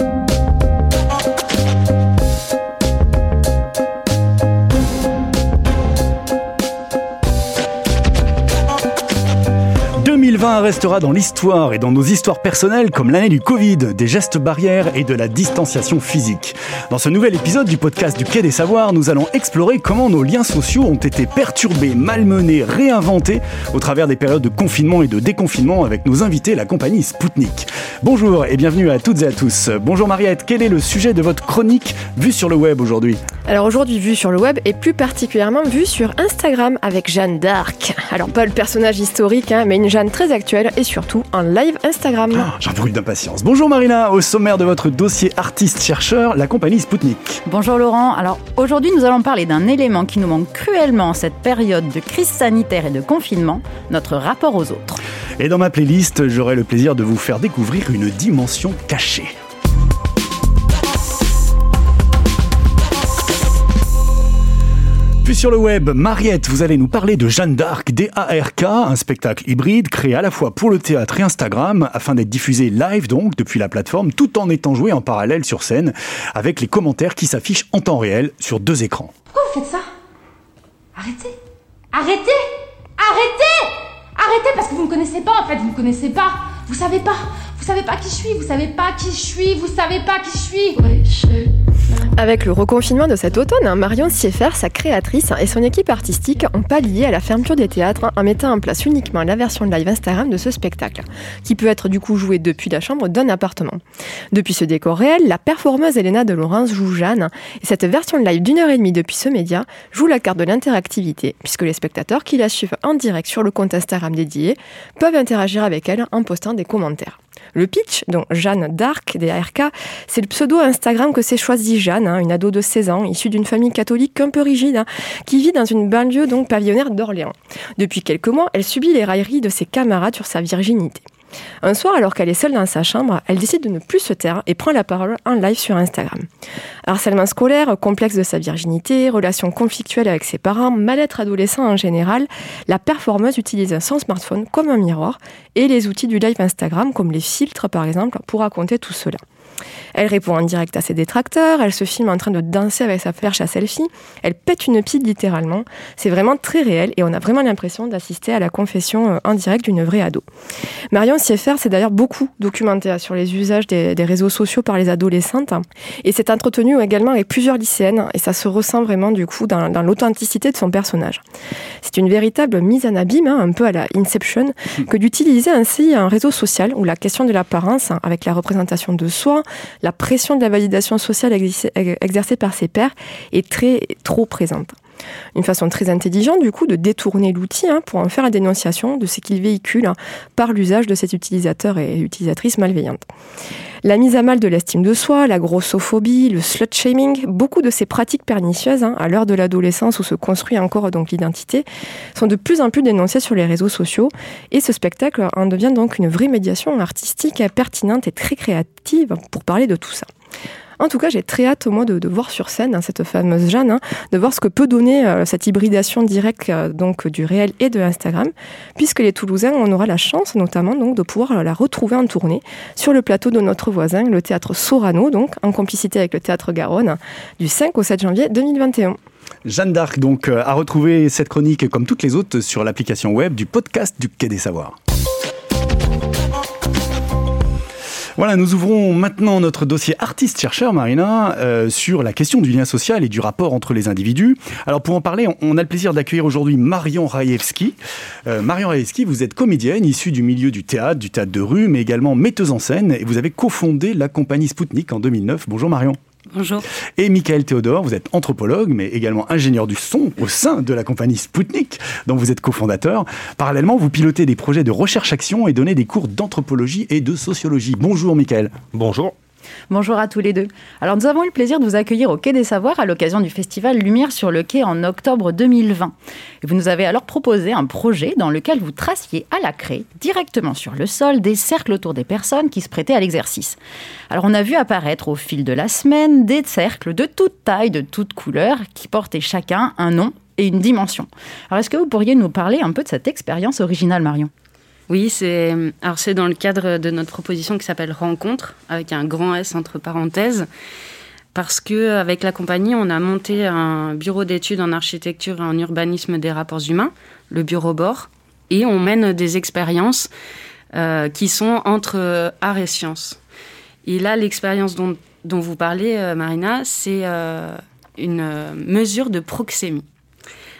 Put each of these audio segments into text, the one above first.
you restera dans l'histoire et dans nos histoires personnelles comme l'année du Covid, des gestes barrières et de la distanciation physique. Dans ce nouvel épisode du podcast du Quai des Savoirs, nous allons explorer comment nos liens sociaux ont été perturbés, malmenés, réinventés au travers des périodes de confinement et de déconfinement avec nos invités, la compagnie Spoutnik. Bonjour et bienvenue à toutes et à tous. Bonjour Mariette, quel est le sujet de votre chronique vue sur le web aujourd'hui? Alors aujourd'hui vue sur le web et plus particulièrement vue sur Instagram avec Jeanne d'Arc. Alors pas le personnage historique, hein, mais une Jeanne très actuelle et surtout un live Instagram. Ah, J'en brûle d'impatience. Bonjour Marina, au sommaire de votre dossier artiste-chercheur, la compagnie Spoutnik. Bonjour Laurent, alors aujourd'hui nous allons parler d'un élément qui nous manque cruellement en cette période de crise sanitaire et de confinement, notre rapport aux autres. Et dans ma playlist, j'aurai le plaisir de vous faire découvrir une dimension cachée. Puis sur le web, Mariette, vous allez nous parler de Jeanne d'Arc, D-A-R-K, un spectacle hybride créé à la fois pour le théâtre et Instagram, afin d'être diffusé live donc depuis la plateforme, tout en étant joué en parallèle sur scène, avec les commentaires qui s'affichent en temps réel sur deux écrans. Pourquoi vous faites ça? Arrêtez! Arrêtez! Arrêtez! Arrêtez parce que vous ne me connaissez pas en fait, vous ne me connaissez pas. Vous savez pas, vous savez pas qui je suis, vous savez pas qui je suis, vous savez pas qui je suis. Avec le reconfinement de cet automne, hein, Marion Sieffer, sa créatrice et son équipe artistique ont pallié à la fermeture des théâtres en mettant en place uniquement la version live Instagram de ce spectacle, qui peut être du coup joué depuis la chambre d'un appartement. Depuis ce décor réel, la performeuse Elena de Laurence joue Jeanne, et cette version live d'une heure et demie depuis ce média joue la carte de l'interactivité, puisque les spectateurs qui la suivent en direct sur le compte Instagram dédié peuvent interagir avec elle en postant des commentaires. Le pitch, donc Jeanne d'Arc, des ARK, c'est le pseudo Instagram que s'est choisi Jeanne, hein, une ado de 16 ans, issue d'une famille catholique un peu rigide, hein, qui vit dans une banlieue donc pavillonnaire d'Orléans. Depuis quelques mois, elle subit les railleries de ses camarades sur sa virginité. Un soir, alors qu'elle est seule dans sa chambre, elle décide de ne plus se taire et prend la parole en live sur Instagram. Harcèlement scolaire, complexe de sa virginité, relations conflictuelles avec ses parents, mal-être adolescent en général, la performeuse utilise son smartphone comme un miroir et les outils du live Instagram, comme les filtres par exemple, pour raconter tout cela. Elle répond en direct à ses détracteurs, elle se filme en train de danser avec sa perche à selfie, elle pète une pile littéralement. C'est vraiment très réel et on a vraiment l'impression d'assister à la confession euh, en direct d'une vraie ado. Marion Sieffer s'est d'ailleurs beaucoup documentée sur les usages des, réseaux sociaux par les adolescentes et s'est entretenue également avec plusieurs lycéennes et ça se ressent vraiment du coup dans, l'authenticité de son personnage. C'est une véritable mise en abîme, hein, un peu à la Inception, que d'utiliser ainsi un réseau social où la question de l'apparence, hein, avec la représentation de soi, la pression de la validation sociale exercée par ses pairs est très trop présente. Une façon très intelligente, du coup, de détourner l'outil hein, pour en faire la dénonciation de ce qu'il véhicule par l'usage de cet utilisateur et utilisatrice malveillante. La mise à mal de l'estime de soi, la grossophobie, le slut-shaming, beaucoup de ces pratiques pernicieuses, hein, à l'heure de l'adolescence où se construit encore donc l'identité, sont de plus en plus dénoncées sur les réseaux sociaux. Et ce spectacle en devient donc une vraie médiation artistique pertinente et très créative pour parler de tout ça. En tout cas, j'ai très hâte, moi, de, de voir sur scène hein, cette fameuse Jeanne, hein, de voir ce que peut donner euh, cette hybridation directe euh, donc du réel et de Instagram, puisque les Toulousains, on aura la chance, notamment, donc, de pouvoir la retrouver en tournée sur le plateau de notre voisin, le théâtre Sorano, donc en complicité avec le théâtre Garonne, du 5 au 7 janvier 2021. Jeanne d'Arc, donc, euh, a retrouvé cette chronique, comme toutes les autres, sur l'application web du podcast du Quai des Savoirs. Voilà, nous ouvrons maintenant notre dossier artiste-chercheur, Marina, euh, sur la question du lien social et du rapport entre les individus. Alors pour en parler, on, a le plaisir d'accueillir aujourd'hui Marion Raevski. Euh, Marion Raevski, vous êtes comédienne issue du milieu du théâtre, du théâtre de rue, mais également metteuse en scène, et vous avez cofondé la compagnie Spoutnik en 2009. Bonjour Marion. Bonjour. Et Michael Théodore, vous êtes anthropologue, mais également ingénieur du son au sein de la compagnie Spoutnik, dont vous êtes cofondateur. Parallèlement, vous pilotez des projets de recherche-action et donnez des cours d'anthropologie et de sociologie. Bonjour Michael. Bonjour. Bonjour à tous les deux. Alors nous avons eu le plaisir de vous accueillir au Quai des Savoirs à l'occasion du festival Lumière sur le Quai en octobre 2020. Et vous nous avez alors proposé un projet dans lequel vous traciez à la craie, directement sur le sol, des cercles autour des personnes qui se prêtaient à l'exercice. Alors on a vu apparaître au fil de la semaine des cercles de toute taille, de toute couleur, qui portaient chacun un nom et une dimension. Alors est-ce que vous pourriez nous parler un peu de cette expérience originale, Marion? Oui, c'est alors c'est dans le cadre de notre proposition qui s'appelle Rencontre avec un grand S entre parenthèses parce que avec la compagnie, on a monté un bureau d'études en architecture et en urbanisme des rapports humains, le bureau bord, et on mène des expériences euh, qui sont entre art et science. Et là, l'expérience dont, vous parlez, euh, Marina, c'est euh, une mesure de proxémie.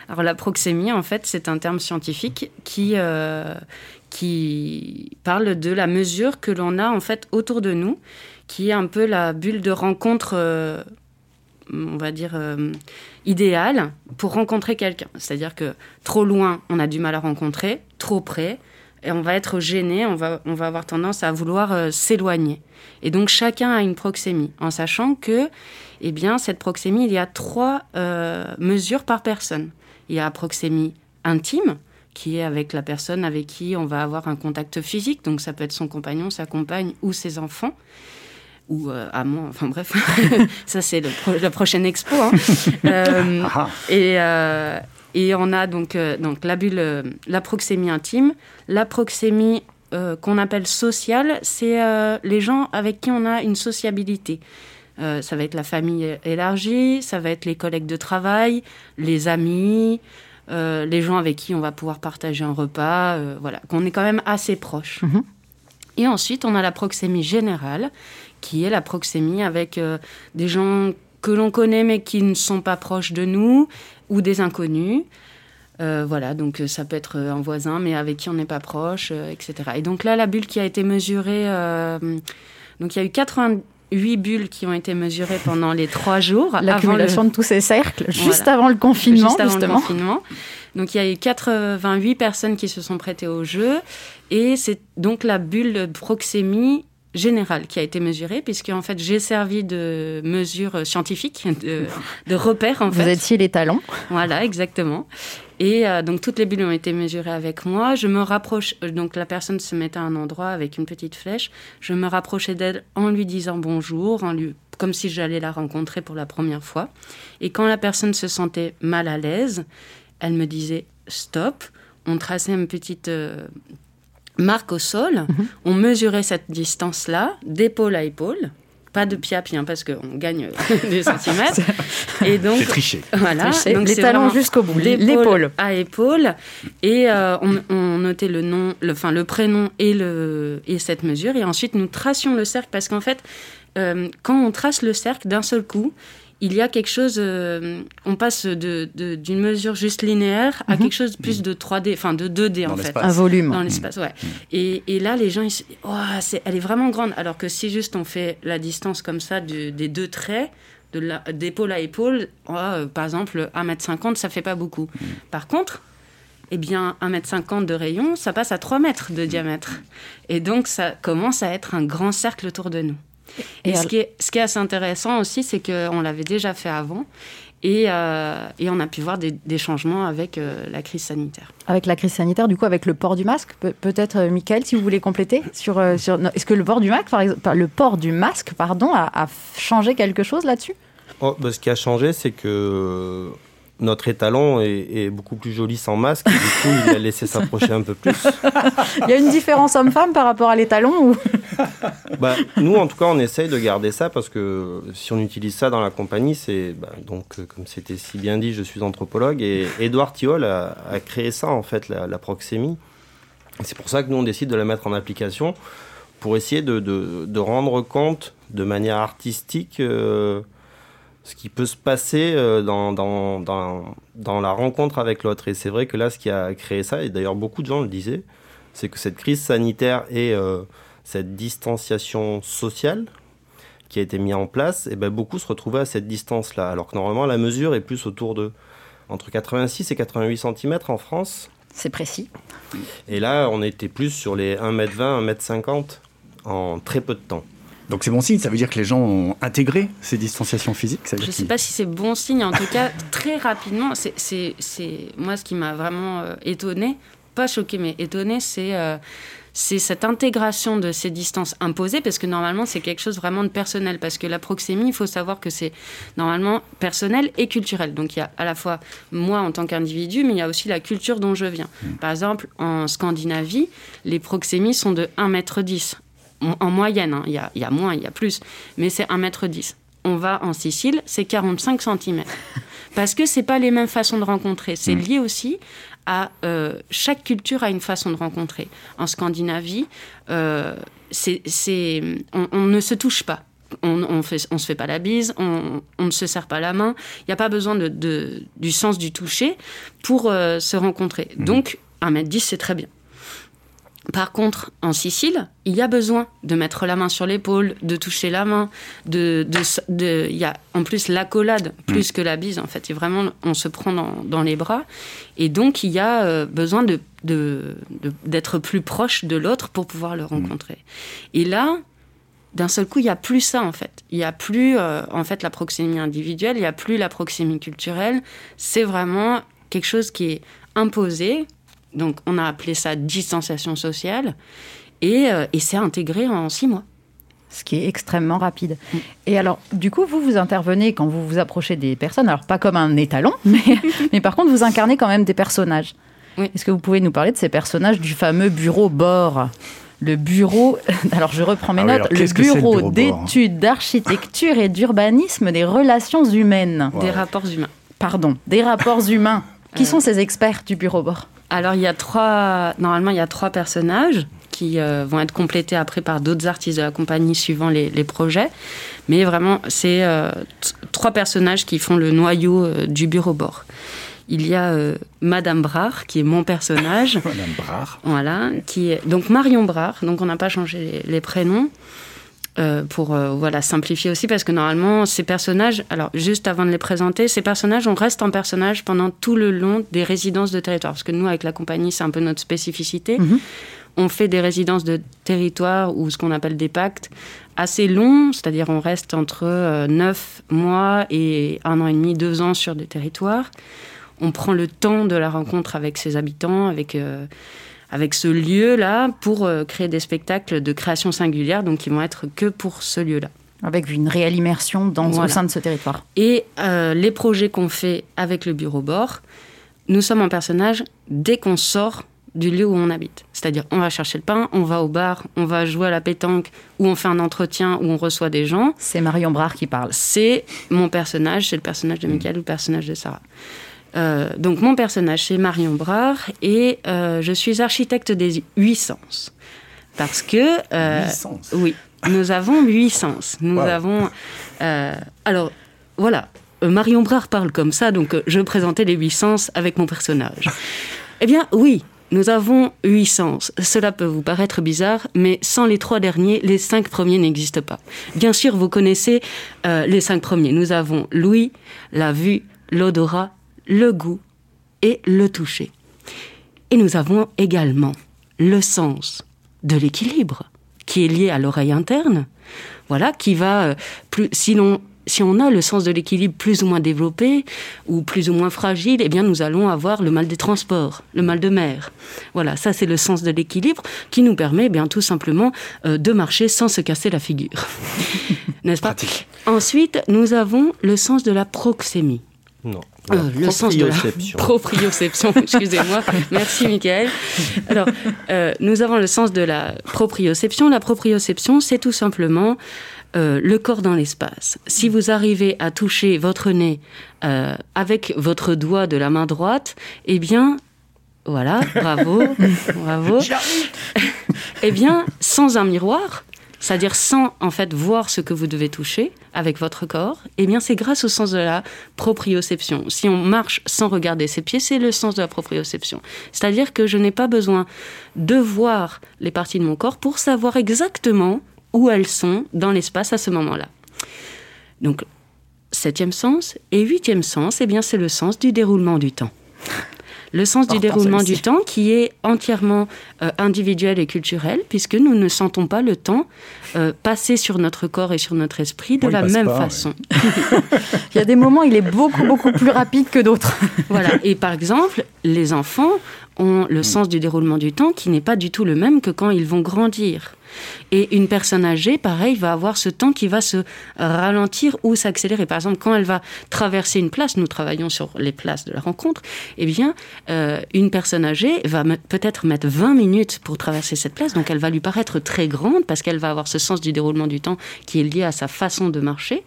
Alors la proxémie, en fait, c'est un terme scientifique qui, euh, qui parle de la mesure que l'on a en fait autour de nous, qui est un peu la bulle de rencontre, euh, on va dire, euh, idéale pour rencontrer quelqu'un. C'est-à-dire que trop loin, on a du mal à rencontrer, trop près, et on va être gêné, on va, on va avoir tendance à vouloir s'éloigner. Et donc chacun a une proxémie, en sachant que, eh bien, cette proxémie, il y a trois mesures par personne. Il y a proxémie intime, qui est avec la personne avec qui on va avoir un contact physique. Donc ça peut être son compagnon, sa compagne ou ses enfants. Ou euh, amant, enfin bref, ça c'est la prochaine expo. Hein. euh, et, euh, et on a donc, euh, donc la bulle, la proxémie intime, la proxémie qu'on appelle sociale, c'est les gens avec qui on a une sociabilité. Ça va être la famille élargie, ça va être les collègues de travail, les amis, euh, les gens avec qui on va pouvoir partager un repas, euh, voilà, qu'on est quand même assez proche. Mhm. Et ensuite, on a la proxémie générale, qui est la proxémie avec des gens que l'on connaît mais qui ne sont pas proches de nous, ou des inconnus. voilà, donc ça peut être un voisin, mais avec qui on n'est pas proche, etc. Et donc là, la bulle qui a été mesurée, donc il y a eu 80 huit bulles qui ont été mesurées pendant les trois jours. L'accumulation le... de tous ces cercles, juste avant le confinement, juste avant Le confinement. Donc il y a eu 88 personnes qui se sont prêtées au jeu. Et c'est donc la bulle de proxémie générale qui a été mesurée, puisque en fait j'ai servi de mesure scientifique, de, de repère en Vous fait. étiez les talents. Voilà, exactement. Et euh, donc toutes les bulles ont été mesurées avec moi. Je me rapproche, euh, donc la personne se mettait à un endroit avec une petite flèche. Je me rapprochais d'elle en lui disant bonjour, en lui, comme si j'allais la rencontrer pour la première fois. Et quand la personne se sentait mal à l'aise, elle me disait stop. On traçait une petite euh, marque au sol. Mhm. On mesurait cette distance-là, d'épaule à épaule pas de pied à pied, hein, parce qu'on gagne des centimètres. et donc, c'est triché. Voilà, donc les talons jusqu'au bout, l'épaule à épaule. Et euh, on, notait le nom, le, enfin, le prénom et, le, et cette mesure. Et ensuite, nous tracions le cercle, parce qu'en fait, euh, quand on trace le cercle d'un seul coup, il y a quelque chose, euh, on passe d'une de, mesure juste linéaire à mhm. quelque chose de plus de 3D, enfin de 2D en fait. Un volume. Dans l'espace, ouais. Mhm. Et, et, là, les gens, ils se disent, oh, elle est vraiment grande. Alors que si juste on fait la distance comme ça des deux traits, d'épaule à épaule, oh, euh, par exemple, 1m50, ça fait pas beaucoup. Mhm. Par contre, eh bien, 1m50 de rayon, ça passe à 3 mètres de diamètre. Et donc, ça commence à être un grand cercle autour de nous. Et, ce, qui est, ce qui est assez intéressant aussi, c'est qu'on l'avait déjà fait avant. Et, euh, et, on a pu voir des, des changements avec euh, la crise sanitaire. Avec la crise sanitaire, du coup, avec le port du masque, peut-être, euh, Michael, si vous voulez compléter sur, sur est-ce que le port du masque, par exemple, le port du masque, pardon, a, a changé quelque chose là-dessus? Oh, bah, Ce qui a changé, c'est que notre étalon est, beaucoup plus joli sans masque. Du coup, il a laissé s'approcher un peu plus. Il y a une différence homme-femme par rapport à l'étalon ou... bah, Nous, en tout cas, on essaye de garder ça parce que si on utilise ça dans la compagnie, c'est bah, donc comme c'était si bien dit, je suis anthropologue et Édouard Thiol a, créé ça en fait, la, proxémie. C'est pour ça que nous on décide de la mettre en application pour essayer de, de, rendre compte de manière artistique. Euh, ce qui peut se passer euh, dans, dans, dans, dans la rencontre avec l'autre. Et c'est vrai que là, ce qui a créé ça, et d'ailleurs beaucoup de gens le disaient, c'est que cette crise sanitaire et euh, cette distanciation sociale qui a été mise en place, et eh ben beaucoup se retrouvaient à cette distance-là. Alors que normalement, la mesure est plus autour de entre 86 et 88 cm en France. C'est précis. Et là, on était plus sur les 1m20, 1m50 en très peu de temps. Donc c'est bon signe, ça veut dire que les gens ont intégré ces distanciations physiques Je ne sais pas si c'est bon signe, en tout cas, très rapidement, c'est moi ce qui m'a vraiment euh, étonné, pas choqué, mais étonné, c'est euh, c'est cette intégration de ces distances imposées, parce que normalement, c'est quelque chose vraiment de personnel, parce que la proxémie, il faut savoir que c'est normalement personnel et culturel. Donc il y a à la fois moi en tant qu'individu, mais il y a aussi la culture dont je viens. Mm. Par exemple, en Scandinavie, les proxémies sont de 1 m 10 en moyenne, hein. il, y y a, moins, il y a plus, mais c'est 1 m 10 on va en Sicile, c'est 45 cm. Parce que c'est pas les mêmes façons de rencontrer. C'est mm. lié aussi à euh, chaque culture a une façon de rencontrer. En Scandinavie, euh, c'est, on, ne se touche pas. On, on, fait, on se fait pas la bise, on, ne se serre pas la main. Il n'y a pas besoin de, du sens du toucher pour euh, se rencontrer. Mm. Donc, 1m10, c'est très bien. Par contre, en Sicile, il y a besoin de mettre la main sur l'épaule, de toucher la main, de, de, il y a en plus l'accolade plus mm. que la bise en fait. Et vraiment, on se prend dans, les bras, et donc il y a euh, besoin de, d'être plus proche de l'autre pour pouvoir le mm. rencontrer. Et là, d'un seul coup, il n'y a plus ça en fait. Il n'y a plus euh, en fait la proxémie individuelle, il n'y a plus la proxémie culturelle. C'est vraiment quelque chose qui est imposé donc on a appelé ça distanciation sociale euh, et, c'est intégré en six mois. Ce qui est extrêmement rapide. Mm. Et alors, du coup, vous vous intervenez quand vous vous approchez des personnes, alors pas comme un étalon, mais, mais par contre, vous incarnez quand même des personnages. Est-ce que vous pouvez nous parler de ces personnages du fameux bureau bord le bureau, alors je reprends mes ah notes, le bureau, d'études d'architecture et d'urbanisme des relations humaines. Des rapports humains. Pardon, des rapports humains. Qui sont ces experts du bureau bord alors, il y a trois. Normalement, il y a trois personnages qui euh, vont être complétés après par d'autres artistes de la compagnie suivant les, projets. Mais vraiment, c'est euh, trois personnages qui font le noyau euh, du bureau bord. Il y a Madame Brard, qui est mon personnage. Madame Brard. Voilà, qui est donc Marion Brard. Donc on n'a pas changé les prénoms. Euh, pour euh, voilà simplifier aussi parce que normalement ces personnages alors juste avant de les présenter ces personnages on reste en personnage pendant tout le long des résidences de territoire. Parce que nous avec la compagnie c'est un peu notre spécificité. Mhm. on fait des résidences de territoire ou ce qu'on appelle des pactes assez longs. C'est-à-dire on reste entre euh, neuf mois et un an et demi deux ans sur des territoires. On prend le temps de la rencontre avec ses habitants avec avec ce lieu-là pour euh, créer des spectacles de création singulière, donc qui vont être que pour ce lieu-là. Avec une réelle immersion dans, au sein de ce territoire. Et euh, les projets qu'on fait avec le bureau bord, nous sommes en personnage dès qu'on sort du lieu où on habite. C'est-à-dire, on va chercher le pain, on va au bar, on va jouer à la pétanque, ou on fait un entretien, où on reçoit des gens. C'est Marion Brard qui parle. C'est mon personnage, c'est le personnage de Michael ou le personnage de Sarah. Euh, donc mon personnage, c'est Marion Brard et euh, je suis architecte des huit sens. Parce que... Euh, sens Oui, nous avons huit sens. Nous avons... alors, voilà, Marion Brard parle comme ça, donc je présentais les huit sens avec mon personnage. eh bien, oui, nous avons huit sens. Cela peut vous paraître bizarre, mais sans les trois derniers, les cinq premiers n'existent pas. Bien sûr, vous connaissez les cinq premiers. Nous avons l'ouïe, la vue, l'odorat, le goût et le toucher. Et nous avons également le sens de l'équilibre, qui est lié à l'oreille interne, voilà, qui va euh, plus, si si on a le sens de l'équilibre plus ou moins développé ou plus ou moins fragile, eh bien nous allons avoir le mal des transports, le mal de mer. Voilà, ça c'est le sens de l'équilibre qui nous permet eh bien tout simplement euh, de marcher sans se casser la figure. N'est-ce pas? Ensuite, nous avons le sens de la proxémie. Non. Euh, le sens de la proprioception, excusez-moi. Merci, Michael. Alors, euh, nous avons le sens de la proprioception. La proprioception, c'est tout simplement euh, le corps dans l'espace. Si vous arrivez à toucher votre nez avec votre doigt de la main droite, eh bien, voilà, bravo, bravo. eh bien, sans un miroir, c'est-à-dire sans en fait voir ce que vous devez toucher avec votre corps, eh bien c'est grâce au sens de la proprioception. Si on marche sans regarder ses pieds, c'est le sens de la proprioception. C'est-à-dire que je n'ai pas besoin de voir les parties de mon corps pour savoir exactement où elles sont dans l'espace à ce moment-là. Donc septième sens et huitième sens, eh bien c'est le sens du déroulement du temps. Le sens du déroulement du temps qui est entièrement euh, individuel et culturel, puisque nous ne sentons pas le temps euh, passer sur notre corps et sur notre esprit de la même façon. il y a des moments, il est beaucoup, beaucoup plus rapide que d'autres. voilà. Et par exemple, les enfants ont le mm. sens du déroulement du temps qui n'est pas du tout le même que quand ils vont grandir. Et une personne âgée, pareil, va avoir ce temps qui va se ralentir ou s'accélérer. Par exemple, quand elle va traverser une place, nous travaillons sur les places de la rencontre, eh bien, euh, une personne âgée va peut-être mettre 20 minutes pour traverser cette place, donc elle va lui paraître très grande parce qu'elle va avoir ce sens du déroulement du temps qui est lié à sa façon de marcher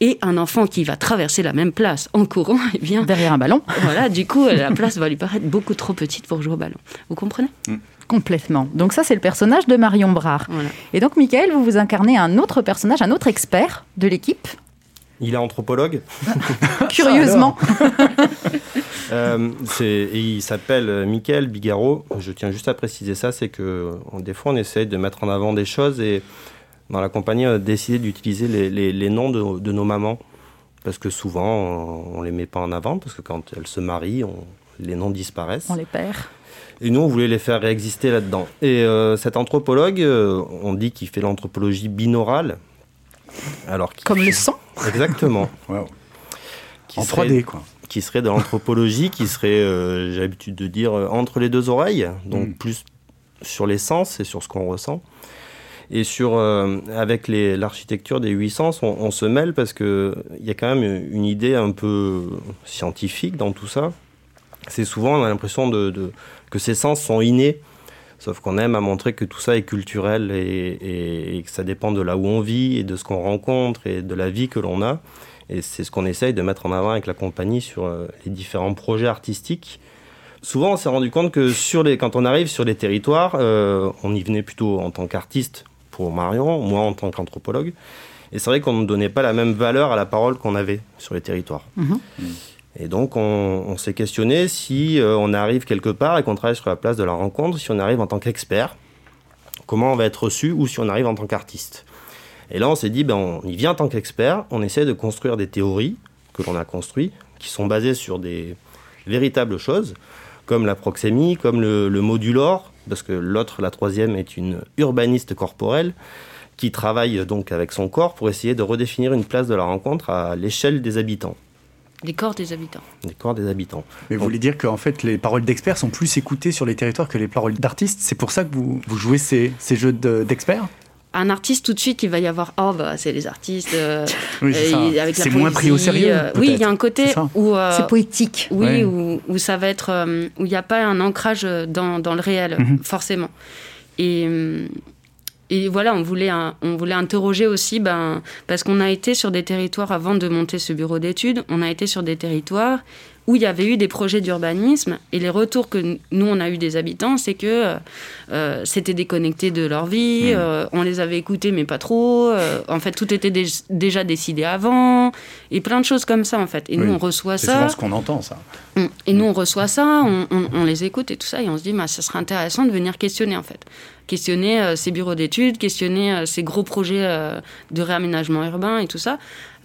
et un enfant qui va traverser la même place en courant, eh bien derrière un ballon. Voilà, du coup, la place va lui paraître beaucoup trop petite pour jouer au ballon. Vous comprenez? Mm. Complètement. Donc ça, c'est le personnage de Marion Brard. Et donc, Michael, vous vous incarnez un autre personnage, un autre expert de l'équipe. Il est anthropologue. Curieusement. euh, il s'appelle Michael Bigaro. Je tiens juste à préciser ça, c'est que des fois on essaye de mettre en avant des choses et dans la compagnie on a décidé d'utiliser les, noms de, nos mamans parce que souvent on, ne les met pas en avant parce que quand elles se marient, les noms disparaissent. On les perd. Et nous, on voulait les faire réexister là-dedans. Et euh, cet anthropologue, euh, on dit qu'il fait l'anthropologie binaurale. Alors Comme le sang Exactement. en 3D, quoi. Qui serait de l'anthropologie, qui serait, euh, j'ai l'habitude de dire, entre les deux oreilles, donc mm. plus sur les sens et sur ce qu'on ressent. Et sur, avec l'architecture des huit sens, on, on, se mêle parce qu'il y a quand même une idée un peu scientifique dans tout ça. C'est souvent, on a l'impression de, que ces sens sont innés. Sauf qu'on aime à montrer que tout ça est culturel et, que ça dépend de là où on vit et de ce qu'on rencontre et de la vie que l'on a. Et c'est ce qu'on essaye de mettre en avant avec la compagnie sur euh, les différents projets artistiques. Souvent, on s'est rendu compte que sur les, quand on arrive sur les territoires, euh, on y venait plutôt en tant qu'artiste pour Marion, moi en tant qu'anthropologue. Et c'est vrai qu'on ne donnait pas la même valeur à la parole qu'on avait sur les territoires. Mhm. Et donc, on, s'est questionné si euh, on arrive quelque part et qu'on travaille sur la place de la rencontre, si on arrive en tant qu'expert, comment on va être reçu, ou si on arrive en tant qu'artiste. Et là, on s'est dit, ben, on y vient en tant qu'expert, on essaie de construire des théories que l'on a construites, qui sont basées sur des véritables choses, comme la proxémie, comme le, le modulor, parce que l'autre, la troisième, est une urbaniste corporelle, qui travaille donc avec son corps pour essayer de redéfinir une place de la rencontre à l'échelle des habitants. Les corps des habitants. Les corps des habitants. Mais vous voulez dire qu'en fait, les paroles d'experts sont plus écoutées sur les territoires que les paroles d'artistes. C'est pour ça que vous, vous jouez ces, ces jeux d'experts? Un artiste tout de suite il va y avoir oh bah c'est les artistes euh, oui, c'est moins pris au sérieux euh, oui il y a un côté où euh, c'est poétique. oui où, où, ça va être où il n'y a pas un ancrage dans, dans le réel mhm. forcément. Et et voilà, on voulait, on voulait interroger aussi, ben, parce qu'on a été sur des territoires, avant de monter ce bureau d'études, on a été sur des territoires où il y avait eu des projets d'urbanisme et les retours que nous on a eu des habitants c'est que euh, c'était déconnecté de leur vie mmh. euh, on les avait écoutés mais pas trop euh, en fait tout était déjà décidé avant et plein de choses comme ça en fait. Et nous on reçoit ça. c'est ce qu'on entend ça. Mmh. et nous on reçoit ça on, les écoute et tout ça et on se dit bah, ça serait intéressant de venir questionner en fait. Questionner ces bureaux d'études questionner ces gros projets de réaménagement urbain et tout ça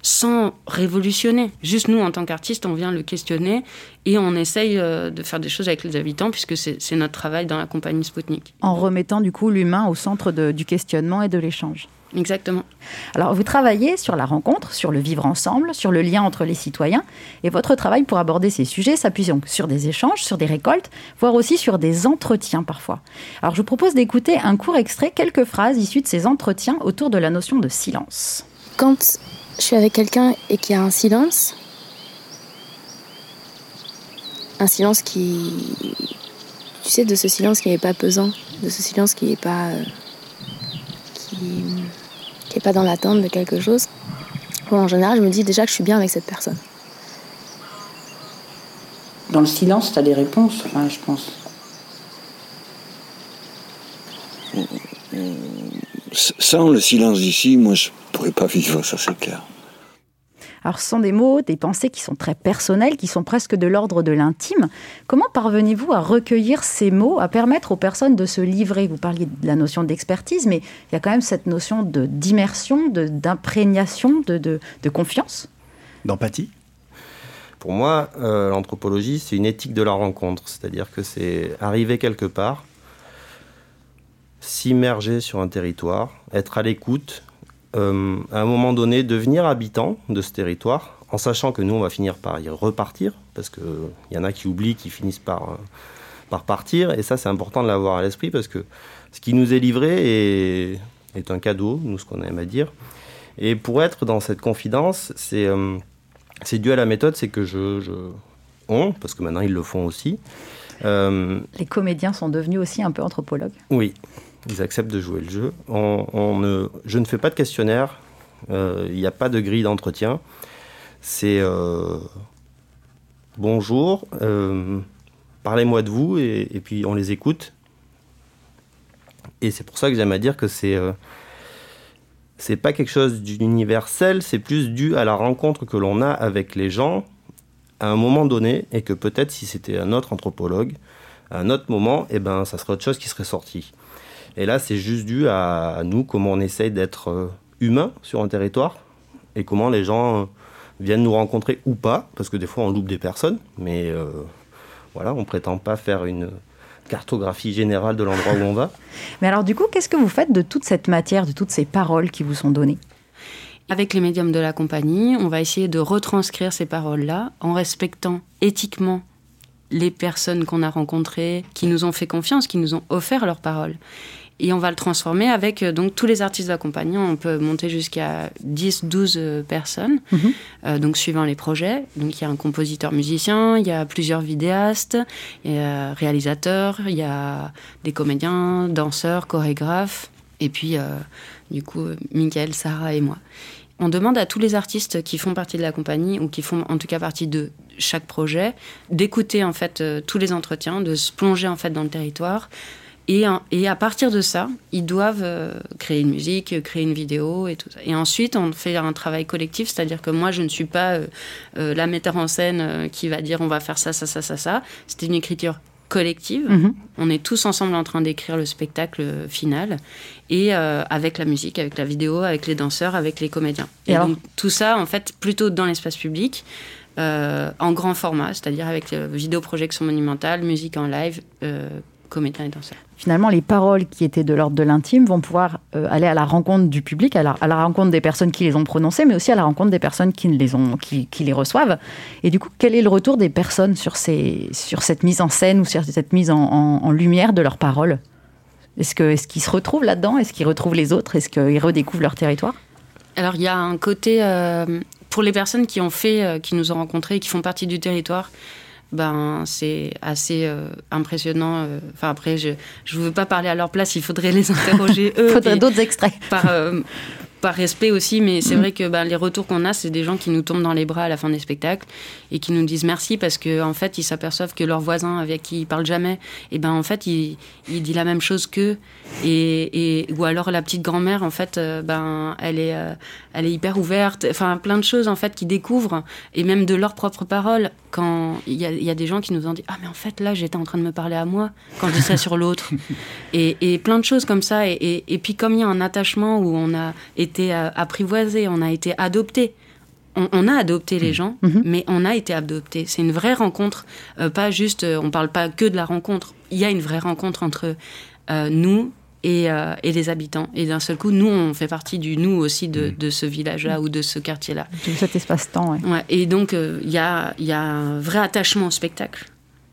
sans révolutionner. Juste nous, en tant qu'artistes, on vient le questionner et on essaye euh, de faire des choses avec les habitants puisque c'est notre travail dans la compagnie Spoutnik. En remettant du coup l'humain au centre du questionnement et de l'échange. Exactement. Alors, vous travaillez sur la rencontre, sur le vivre ensemble, sur le lien entre les citoyens. Et votre travail pour aborder ces sujets s'appuie donc sur des échanges, sur des récoltes, voire aussi sur des entretiens parfois. Alors, je vous propose d'écouter un court extrait, quelques phrases issues de ces entretiens autour de la notion de silence. Quand je suis avec quelqu'un et qu'il y a un silence, un silence qui, tu sais, de ce silence qui n'est pas pesant, de ce silence qui n'est pas, euh, qui, est pas dans l'attente de quelque chose. Bon, en général, je me dis déjà que je suis bien avec cette personne. Dans le silence, tu as des réponses, enfin, je pense. Sans le silence d'ici, moi, je pourrais pas vivre, ça c'est clair. Alors ce sont des mots, des pensées qui sont très personnelles, qui sont presque de l'ordre de l'intime. Comment parvenez-vous à recueillir ces mots, à permettre aux personnes de se livrer? Vous parliez de la notion d'expertise, mais il y a quand même cette notion d'immersion, d'imprégnation, de, de, de confiance? D'empathie Pour moi, euh, l'anthropologie, c'est une éthique de la rencontre. C'est-à-dire que c'est arriver quelque part, s'immerger sur un territoire, être à l'écoute, euh, à un moment donné, devenir habitant de ce territoire, en sachant que nous, on va finir par y repartir, parce qu'il y en a qui oublient, qui finissent par, euh, par partir. Et ça, c'est important de l'avoir à l'esprit, parce que ce qui nous est livré est, est un cadeau, nous, ce qu'on aime à dire. Et pour être dans cette confidence, c'est euh, dû à la méthode, c'est que je, je, on, parce que maintenant ils le font aussi. Euh, Les comédiens sont devenus aussi un peu anthropologues. Oui, ils acceptent de jouer le jeu. On, ne, je ne fais pas de questionnaire, euh, il n'y a pas de grille d'entretien. C'est euh, bonjour, euh, parlez-moi de vous, et, puis on les écoute. Et c'est pour ça que j'aime à dire que c'est c'est pas quelque chose d'universel, c'est plus dû à la rencontre que l'on a avec les gens à un moment donné, et que peut-être si c'était un autre anthropologue, à un autre moment, eh ben, ça serait autre chose qui serait sorti. Et là, c'est juste dû à, nous, comment on essaye d'être euh, humain sur un territoire, et comment les gens euh, viennent nous rencontrer ou pas, parce que des fois on loupe des personnes, mais euh, voilà, on prétend pas faire une cartographie générale de l'endroit où on va. Mais alors du coup, qu'est-ce que vous faites de toute cette matière, de toutes ces paroles qui vous sont données? Avec les médiums de la compagnie, on va essayer de retranscrire ces paroles-là en respectant éthiquement les personnes qu'on a rencontrées, qui nous ont fait confiance, qui nous ont offert leurs paroles. Et on va le transformer avec euh, donc tous les artistes de la compagnie. On peut monter jusqu'à 10, 12 euh, personnes, mm -hmm. euh, donc suivant les projets. Donc il y a un compositeur musicien, il y a plusieurs vidéastes, il y a réalisateurs, il y a des comédiens, danseurs, chorégraphes, et puis euh, du coup Michael, Sarah et moi. On demande à tous les artistes qui font partie de la compagnie ou qui font en tout cas partie de chaque projet d'écouter en fait tous les entretiens, de se plonger en fait dans le territoire. Et, et à partir de ça, ils doivent euh, créer une musique, créer une vidéo et tout ça. Et ensuite, on fait un travail collectif, c'est-à-dire que moi, je ne suis pas euh, euh, la metteur en scène euh, qui va dire on va faire ça, ça, ça, ça, ça. C'était une écriture collective. Mm -hmm. On est tous ensemble en train d'écrire le spectacle final et euh, avec la musique, avec la vidéo, avec les danseurs, avec les comédiens. Et, et donc tout ça, en fait, plutôt dans l'espace public. Euh, en grand format, c'est-à-dire avec euh, vidéoprojection monumentale, musique en live, euh, comédiens et danseurs. Finalement, les paroles qui étaient de l'ordre de l'intime vont pouvoir euh, aller à la rencontre du public, à la, à la, rencontre des personnes qui les ont prononcées, mais aussi à la rencontre des personnes qui les, ont, qui, qui les reçoivent. Et du coup, quel est le retour des personnes sur, ces, sur cette mise en scène ou sur cette mise en, en, en lumière de leurs paroles? Est-ce qu'ils est qu se retrouvent là-dedans? Est-ce qu'ils retrouvent les autres? Est-ce qu'ils redécouvrent leur territoire? Alors, il y a un côté... Euh, pour les personnes qui ont fait, euh, qui nous ont rencontrés, qui font partie du territoire, ben, c'est assez euh, impressionnant. Euh, enfin, après, je ne veux pas parler à leur place, il faudrait les interroger eux. Il faudrait d'autres extraits. Par, euh, par respect aussi, mais c'est mmh. vrai que ben, les retours qu'on a, c'est des gens qui nous tombent dans les bras à la fin des spectacles et qui nous disent merci parce qu'en en fait, ils s'aperçoivent que leur voisin avec qui ils parlent jamais, et ben en fait, il, il dit la même chose qu'eux. Et, et, ou alors la petite grand-mère, en fait, euh, ben, elle, est, euh, elle est hyper ouverte. Enfin, plein de choses, en fait, qu'ils découvrent, et même de leurs propres paroles. Quand il y, a, y a des gens qui nous ont dit Ah, mais en fait, là, j'étais en train de me parler à moi quand je dis ça sur l'autre. Et, et, plein de choses comme ça. Et, et, et puis, comme il y a un attachement où on a été apprivoisé, on a été adopté. On, on, a adopté les gens, mmh. mais on a été adopté. C'est une vraie rencontre, euh, pas juste, euh, on parle pas que de la rencontre. Il y a une vraie rencontre entre euh, nous et, euh, et, les habitants. Et d'un seul coup, nous, on fait partie du nous aussi de, mmh. de ce village-là mmh. ou de ce quartier-là. De cet espace-temps, ouais. ouais. Et donc, il euh, y, a, y a un vrai attachement au spectacle.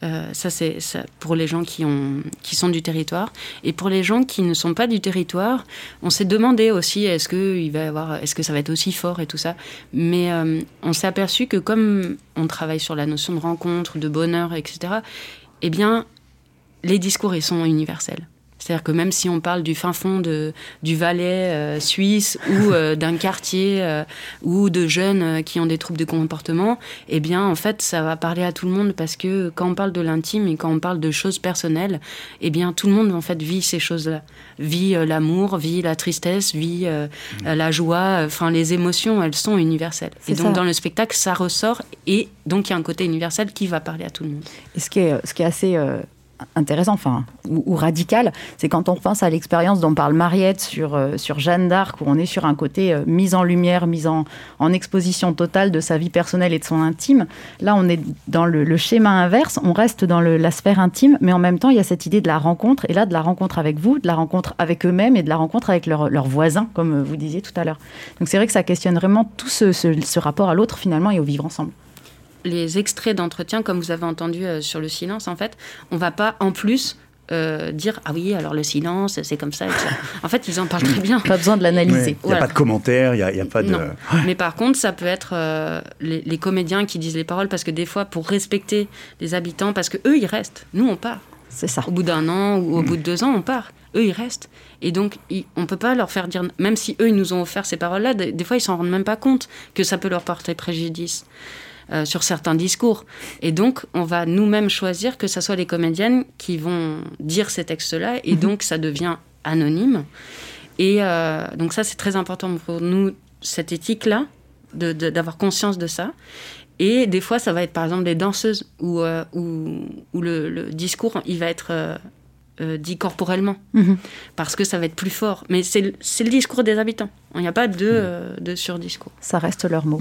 Euh, ça, c'est pour les gens qui, ont, qui sont du territoire. Et pour les gens qui ne sont pas du territoire, on s'est demandé aussi est-ce que, il va avoir, est -ce que ça va être aussi fort et tout ça. Mais euh, on s'est aperçu que comme on travaille sur la notion de rencontre, de bonheur, etc., eh bien, les discours, ils sont universels. C'est-à-dire que même si on parle du fin fond de, du Valais euh, suisse ou euh, d'un quartier euh, ou de jeunes qui ont des troubles de comportement, eh bien, en fait, ça va parler à tout le monde parce que quand on parle de l'intime et quand on parle de choses personnelles, eh bien, tout le monde, en fait, vit ces choses-là. Vit l'amour, vit la tristesse, vit mmh. la joie. Enfin, les émotions, elles sont universelles. Et donc, ça. dans le spectacle, ça ressort et donc, il y a un côté universel qui va parler à tout le monde. Et ce qui est, ce qui est assez intéressant, enfin, ou, radical, c'est quand on pense à l'expérience dont parle Mariette sur, euh, sur Jeanne d'Arc, où on est sur un côté euh, mise en lumière, mise en, exposition totale de sa vie personnelle et de son intime. Là, on est dans le, schéma inverse, on reste dans la sphère intime, mais en même temps, il y a cette idée de la rencontre, et là, de la rencontre avec vous, de la rencontre avec eux-mêmes et de la rencontre avec leurs voisins, comme vous disiez tout à l'heure. Donc c'est vrai que ça questionne vraiment tout ce, ce rapport à l'autre, finalement, et au vivre ensemble les extraits d'entretien, comme vous avez entendu euh, sur le silence, en fait, on va pas en plus euh, dire ah oui alors le silence c'est comme ça, en fait ils en parlent très bien. Pas besoin de l'analyser. Il n'y a pas de commentaires il n'y a, pas de mais par contre ça peut être euh, les, comédiens qui disent les paroles parce que des fois pour respecter les habitants parce que eux ils restent. Nous on part. C'est ça. Au bout d'un an ou au bout de deux ans on part. Eux ils restent. Et donc on peut pas leur faire dire même si eux ils nous ont offert ces paroles là des, des fois ils s'en rendent même pas compte que ça peut leur porter préjudice euh, sur certains discours. Et donc, on va nous-mêmes choisir que ce soit les comédiennes qui vont dire ces textes-là, et mhm. donc ça devient anonyme. Et euh, donc ça, c'est très important pour nous, cette éthique-là, d'avoir conscience de ça. Et des fois, ça va être par exemple des danseuses où, euh, le, discours, il va être dit corporellement, mhm. parce que ça va être plus fort. Mais c'est le discours des habitants. Il n'y a pas de, de surdiscours. Ça reste leur mot.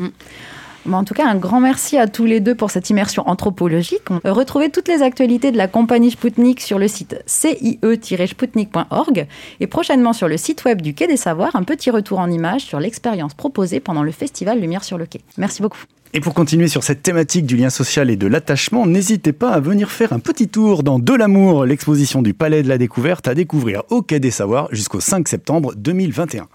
En tout cas, un grand merci à tous les deux pour cette immersion anthropologique. Retrouvez toutes les actualités de la compagnie Spoutnik sur le site cie-spoutnik.org et prochainement sur le site web du Quai des Savoirs, un petit retour en images sur l'expérience proposée pendant le festival Lumière sur le Quai. Merci beaucoup. Et pour continuer sur cette thématique du lien social et de l'attachement, n'hésitez pas à venir faire un petit tour dans De l'amour, l'exposition du Palais de la Découverte à découvrir au Quai des Savoirs jusqu'au 5 septembre 2021.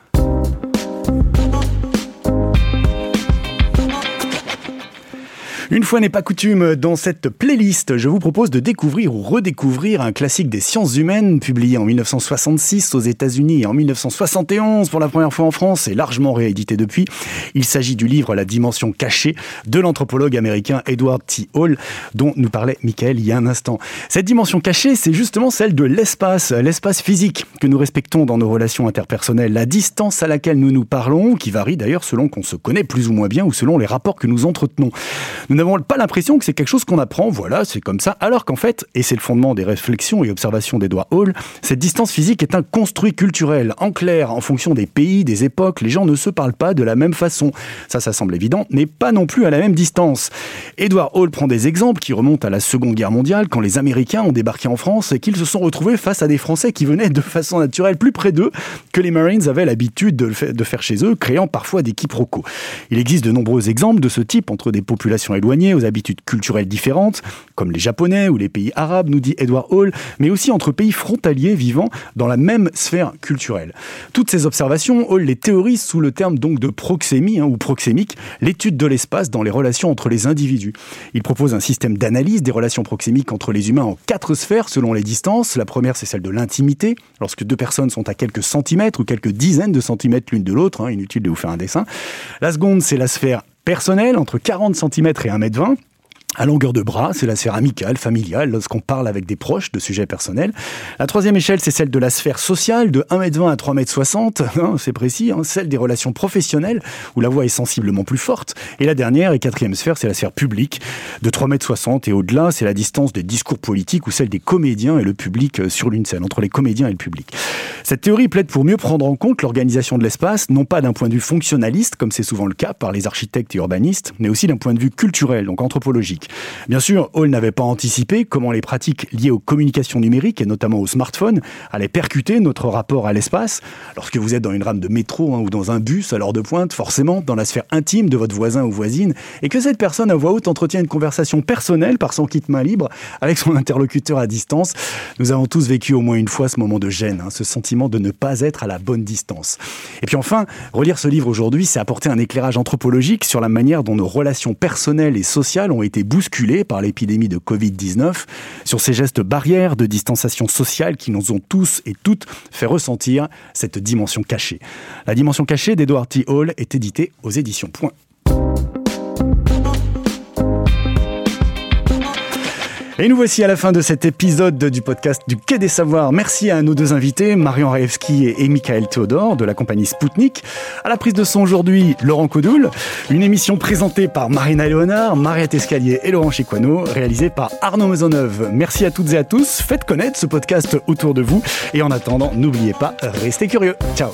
Une fois n'est pas coutume, dans cette playlist, je vous propose de découvrir ou redécouvrir un classique des sciences humaines publié en 1966 aux États-Unis et en 1971 pour la première fois en France et largement réédité depuis. Il s'agit du livre La dimension cachée de l'anthropologue américain Edward T. Hall dont nous parlait Michael il y a un instant. Cette dimension cachée, c'est justement celle de l'espace, l'espace physique que nous respectons dans nos relations interpersonnelles, la distance à laquelle nous nous parlons, qui varie d'ailleurs selon qu'on se connaît plus ou moins bien ou selon les rapports que nous entretenons. N'avons pas l'impression que c'est quelque chose qu'on apprend, voilà, c'est comme ça, alors qu'en fait, et c'est le fondement des réflexions et observations d'Edouard Hall, cette distance physique est un construit culturel. En clair, en fonction des pays, des époques, les gens ne se parlent pas de la même façon. Ça, ça semble évident, mais pas non plus à la même distance. Edward Hall prend des exemples qui remontent à la Seconde Guerre mondiale, quand les Américains ont débarqué en France et qu'ils se sont retrouvés face à des Français qui venaient de façon naturelle plus près d'eux que les Marines avaient l'habitude de, faire chez eux, créant parfois des quiproquos. Il existe de nombreux exemples de ce type entre des populations éloignées aux habitudes culturelles différentes, comme les Japonais ou les pays arabes, nous dit Edward Hall, mais aussi entre pays frontaliers vivant dans la même sphère culturelle. Toutes ces observations, Hall les théorise sous le terme donc de proxémie hein, ou proxémique, l'étude de l'espace dans les relations entre les individus. Il propose un système d'analyse des relations proxémiques entre les humains en quatre sphères selon les distances. La première, c'est celle de l'intimité, lorsque deux personnes sont à quelques centimètres ou quelques dizaines de centimètres l'une de l'autre, hein, inutile de vous faire un dessin. La seconde, c'est la sphère personnelle, entre 40 cm et 1m20 à longueur de bras, c'est la sphère amicale, familiale, lorsqu'on parle avec des proches de sujets personnels. La troisième échelle, c'est celle de la sphère sociale, de 1m20 à 3m60, hein, c'est précis, hein, celle des relations professionnelles, où la voix est sensiblement plus forte. Et la dernière et quatrième sphère, c'est la sphère publique, de 3m60 et au-delà, c'est la distance des discours politiques ou celle des comédiens et le public euh, sur l'une scène, entre les comédiens et le public. Cette théorie plaide pour mieux prendre en compte l'organisation de l'espace, non pas d'un point de vue fonctionnaliste, comme c'est souvent le cas par les architectes et urbanistes, mais aussi d'un point de vue culturel, donc anthropologique. Bien sûr, Hall n'avait pas anticipé comment les pratiques liées aux communications numériques et notamment aux smartphones allaient percuter notre rapport à l'espace. Lorsque vous êtes dans une rame de métro hein, ou dans un bus à l'heure de pointe, forcément dans la sphère intime de votre voisin ou voisine, et que cette personne à voix haute entretient une conversation personnelle par son kit main libre avec son interlocuteur à distance, nous avons tous vécu au moins une fois ce moment de gêne, hein, ce sentiment de ne pas être à la bonne distance. Et puis enfin, relire ce livre aujourd'hui, c'est apporter un éclairage anthropologique sur la manière dont nos relations personnelles et sociales ont été bousculé par l'épidémie de Covid-19, sur ces gestes barrières de distanciation sociale qui nous ont tous et toutes fait ressentir cette dimension cachée. La dimension cachée d'Edward T. Hall est éditée aux éditions Point. Et nous voici à la fin de cet épisode du podcast du Quai des Savoirs. Merci à nos deux invités, Marion Raevski et Michael Théodore de la compagnie Spoutnik. À la prise de son aujourd'hui, Laurent Codoul. Une émission présentée par Marina Léonard, Mariette Escalier et Laurent Chiquano, réalisée par Arnaud Maisonneuve. Merci à toutes et à tous. Faites connaître ce podcast autour de vous. Et en attendant, n'oubliez pas, restez curieux. Ciao